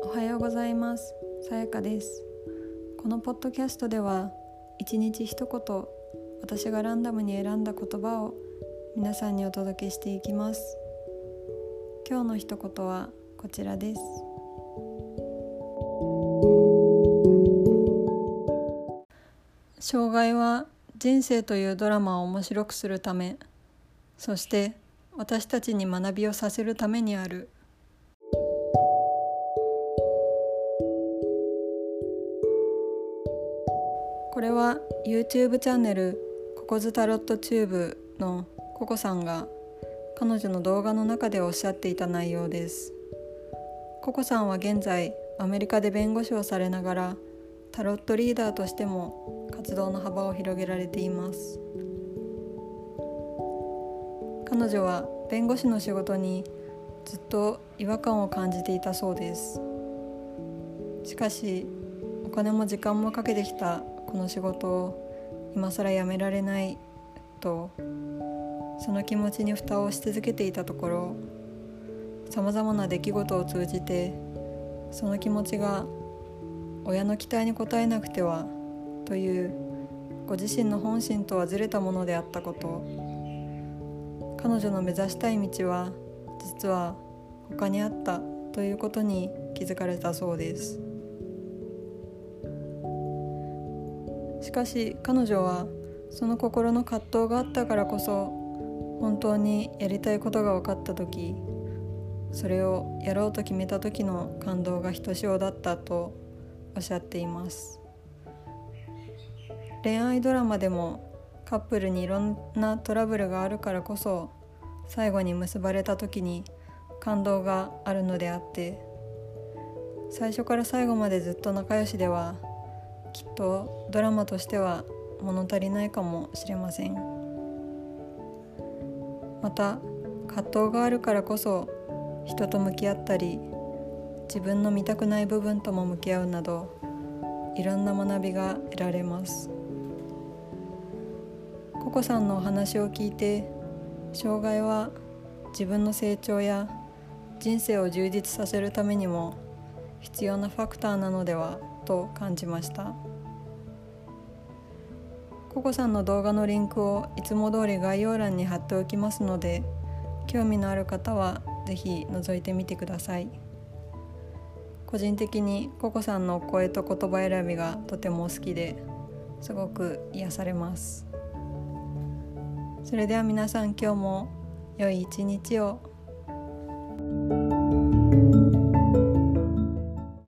おはようございます。さやかです。このポッドキャストでは一日一言私がランダムに選んだ言葉を皆さんにお届けしていきます。今日の一言はこちらです。障害は人生というドラマを面白くするためそして私たちに学びをさせるためにある。これは YouTube チャンネルココズタロットチューブのココさんが彼女の動画の中でおっしゃっていた内容です。ココさんは現在アメリカで弁護士をされながらタロットリーダーとしても活動の幅を広げられています。彼女は弁護士の仕事にずっと違和感を感じていたそうです。しかし金も時間もかけてきたこの仕事を今更やめられないとその気持ちに蓋をし続けていたところさまざまな出来事を通じてその気持ちが親の期待に応えなくてはというご自身の本心とはずれたものであったこと彼女の目指したい道は実は他にあったということに気づかれたそうです。しかし彼女はその心の葛藤があったからこそ本当にやりたいことが分かった時それをやろうと決めた時の感動がひとしおだったとおっしゃっています。恋愛ドラマでもカップルにいろんなトラブルがあるからこそ最後に結ばれた時に感動があるのであって最初から最後までずっと仲良しではきっとドラマとしては物足りないかもしれません。また葛藤があるからこそ人と向き合ったり自分の見たくない部分とも向き合うなどいろんな学びが得られます。ココさんのお話を聞いて障害は自分の成長や人生を充実させるためにも必要なファクターなのでは？と感じました。ココさんの動画のリンクをいつも通り概要欄に貼っておきますので興味のある方は是非覗いてみてください。個人的にココさんの声と言葉選びがとても好きですごく癒されます。それでは皆さん今日も良い一日を。